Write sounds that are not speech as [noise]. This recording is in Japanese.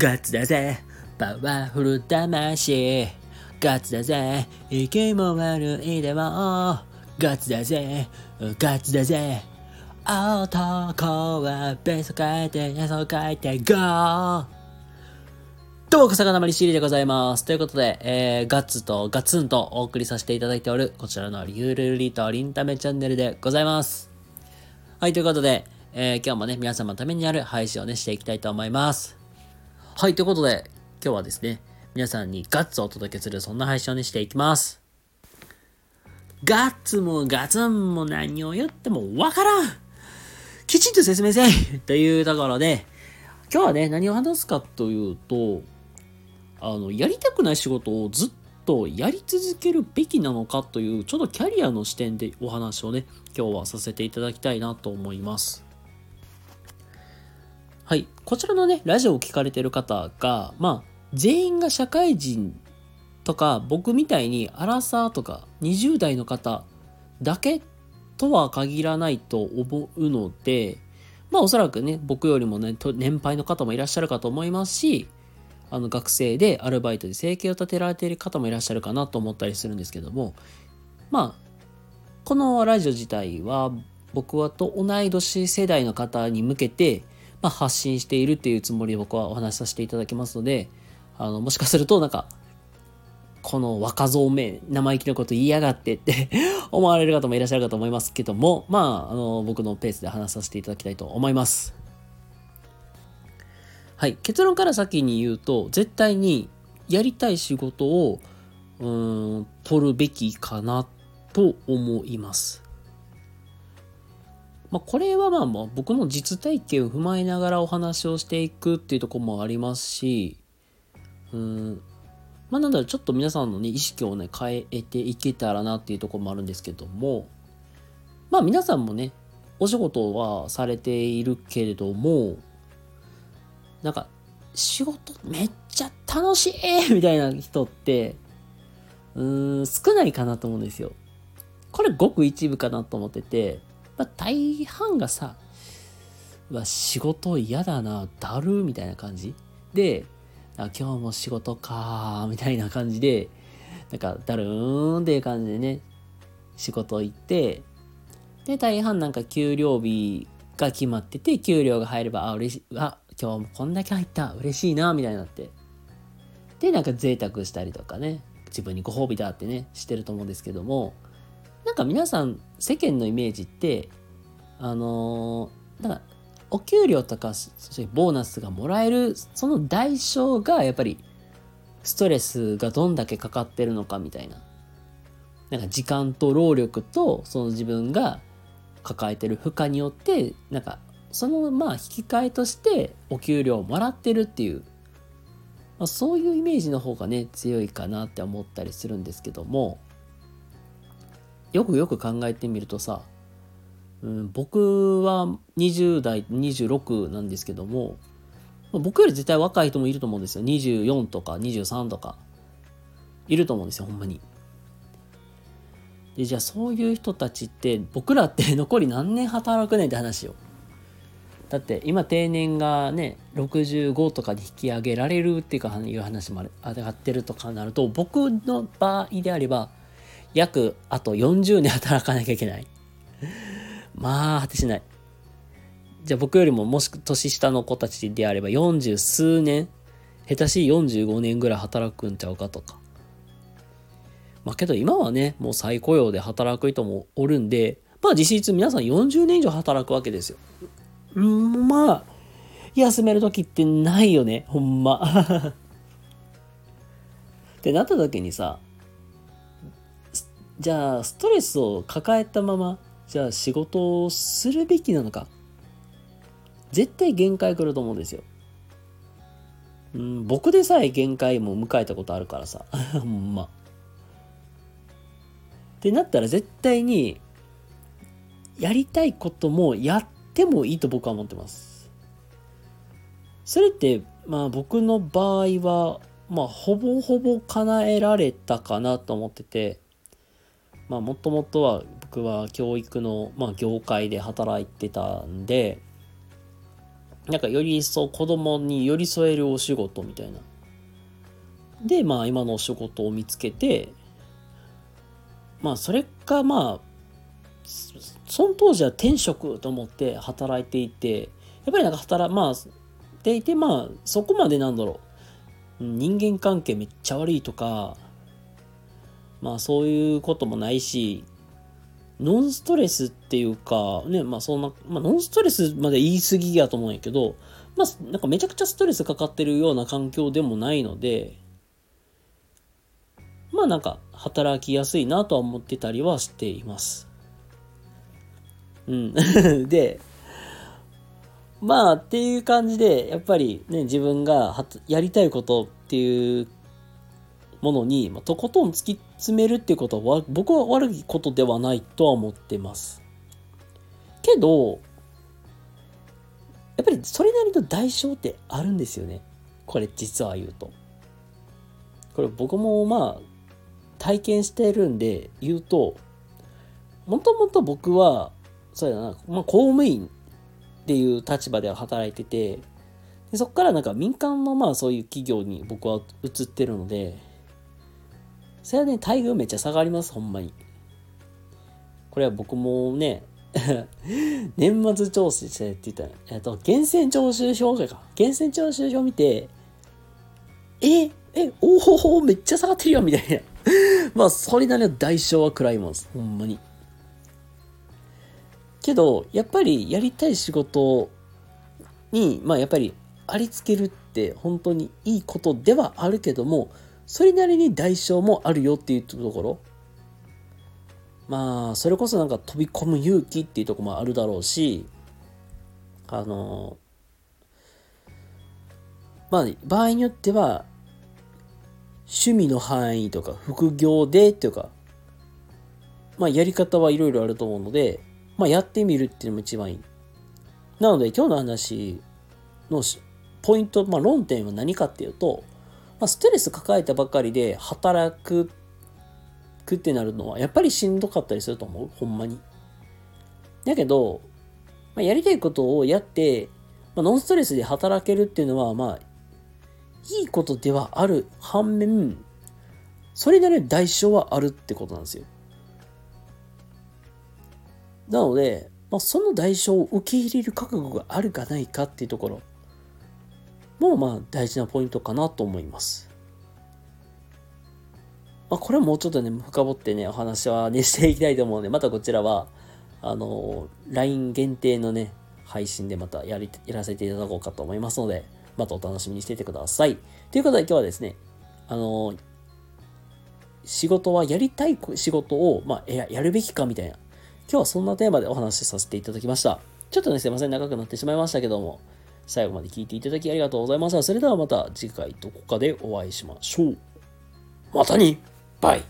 ガッツだぜ。パワフル魂。ガッツだぜ。生きも悪いでも。ガッツだぜ。ガッツだぜ。男はベソ書いてへそ書いてゴー。どうも、草がなまりしりでございます。ということで、えー、ガッツとガツンとお送りさせていただいておる、こちらのゆるりとりんためチャンネルでございます。はい、ということで、えー、今日もね、皆様のためにある配信をね、していきたいと思います。はい、ということで、今日はですね、皆さんにガッツをお届けする、そんな配信をね、していきます。ガッツもガツンも何を言ってもわからんきちんと説明せい [laughs] というところで、今日はね、何を話すかというと、あの、やりたくない仕事をずっとやり続けるべきなのかという、ちょっとキャリアの視点でお話をね、今日はさせていただきたいなと思います。はい。こちらのね、ラジオを聞かれてる方が、まあ、全員が社会人とか、僕みたいにアラサーとか20代の方だけとは限らないと思うので、まあおそらくね、僕よりもね、年配の方もいらっしゃるかと思いますし、あの学生でアルバイトで生計を立てられている方もいらっしゃるかなと思ったりするんですけども、まあ、このラジオ自体は僕はと同い年世代の方に向けて、まあ、発信しているっていうつもりで僕はお話しさせていただきますので、あの、もしかするとなんか、この若造め、生意気なこと言いやがってって [laughs] 思われる方もいらっしゃるかと思いますけども、まあ、あの、僕のペースで話させていただきたいと思います。はい。結論から先に言うと、絶対にやりたい仕事を、うん、取るべきかなと思います。まあ、これはまあまあ僕の実体験を踏まえながらお話をしていくっていうとこもありますし、うん、まあなんだろう、ちょっと皆さんのね、意識をね、変えていけたらなっていうとこもあるんですけども、まあ皆さんもね、お仕事はされているけれども、なんか、仕事めっちゃ楽しいみたいな人って、うーん、少ないかなと思うんですよ。これごく一部かなと思ってて、まあ、大半がさ、うわ、仕事嫌だな、だるみたいな感じで、あ今日も仕事かみたいな感じで、なんか、だるーんっていう感じでね、仕事行って、で、大半なんか給料日が決まってて、給料が入れば、あ、嬉しい、あ、今日もこんだけ入った、嬉しいな、みたいになって。で、なんか贅沢したりとかね、自分にご褒美だってね、してると思うんですけども、か皆さん、世間のイメージって、あのーなんか、お給料とか、そういうボーナスがもらえる、その代償が、やっぱり、ストレスがどんだけかかってるのかみたいな。なんか時間と労力と、その自分が抱えてる負荷によって、なんか、そのまあ引き換えとしてお給料をもらってるっていう、まあ、そういうイメージの方がね強いかなって思ったりするんですけどもよくよく考えてみるとさ、うん、僕は20代26なんですけども僕より絶対若い人もいると思うんですよ24とか23とかいると思うんですよほんまに。でじゃあそういう人たちって僕らって [laughs] 残り何年働くねんって話よ。だって今定年がね65とかに引き上げられるっていうかいう話もあがってるとかなると僕の場合であれば約あと40年働かなきゃいけない。まあ果てしない。じゃあ僕よりももし年下の子たちであれば40数年下手しい45年ぐらい働くんちゃうかとか。まあけど今はねもう再雇用で働く人もおるんでまあ実質皆さん40年以上働くわけですよ。うんまあ、休める時ってないよね、ほんま。[laughs] ってなった時にさ、じゃあストレスを抱えたまま、じゃあ仕事をするべきなのか。絶対限界来ると思うんですよ。うん、僕でさえ限界も迎えたことあるからさ、[laughs] ほんま。ってなったら絶対に、やりたいこともやってもいいと僕は思ってます。それって、まあ僕の場合は、まあほぼほぼ叶えられたかなと思ってて、まあもともとは僕は教育の、まあ、業界で働いてたんで、なんかより一層子供に寄り添えるお仕事みたいな。で、まあ今のお仕事を見つけて、まあそれかまあ、その当時は転職と思って働いていて、やっぱりなんか働、まあ、でいてまあそこまでなんだろう。人間関係めっちゃ悪いとか、まあそういうこともないし、ノンストレスっていうか、ね、まあそんな、まあノンストレスまで言い過ぎやと思うんやけど、まあなんかめちゃくちゃストレスかかってるような環境でもないので、まあなんか働きやすいなとは思ってたりはしています。うん。[laughs] で、まあっていう感じで、やっぱりね、自分がやりたいことっていうものに、まあ、とことん突き詰めるっていうことは僕は悪いことではないとは思ってます。けど、やっぱりそれなりの代償ってあるんですよね。これ実は言うと。これ僕もまあ体験してるんで言うと、もともと僕は、そうやな、まあ公務員っていう立場では働いてて、でそこからなんか民間のまあそういう企業に僕は移ってるので、それはね、待遇めっちゃ下がります、ほんまに。これは僕もね、[laughs] 年末調整してって言ったら、えっと、源泉徴収票か。源泉徴収票見て、え、え、おおおめっちゃ下がってるよみたいな。[laughs] まあ、それなりの代償は食らいます。ほんまに。けど、やっぱりやりたい仕事に、まあやっぱりありつけるって本当にいいことではあるけども、それなりに代償もあるよっていうところ。まあ、それこそなんか飛び込む勇気っていうとこもあるだろうし、あの、まあ、場合によっては、趣味の範囲とか、副業でっていうか、まあ、やり方はいろいろあると思うので、まあ、やってみるっていうのも一番いい。なので、今日の話のポイント、まあ、論点は何かっていうと、まあ、ストレス抱えたばかりで働くってなるのはやっぱりしんどかったりすると思う？ほんまに。だけど、まあ、やりたいことをやって、まあ、ノンストレスで働けるっていうのはまあいいことではある反面それなりの代償はあるってことなんですよ。なので、まあ、その代償を受け入れる覚悟があるかないかっていうところもまあ大事なポイントかなと思います。まあ、これはもうちょっとね、深掘ってね、お話はね、していきたいと思うので、またこちらは、あの、LINE 限定のね、配信でまたやり、やらせていただこうかと思いますので、またお楽しみにしていてください。ということで今日はですね、あの、仕事はやりたい仕事を、まあ、ややるべきかみたいな、今日はそんなテーマでお話しさせていただきました。ちょっとね、すいません、長くなってしまいましたけども、最後まで聞いていただきありがとうございます。それではまた次回どこかでお会いしましょう。またにバイ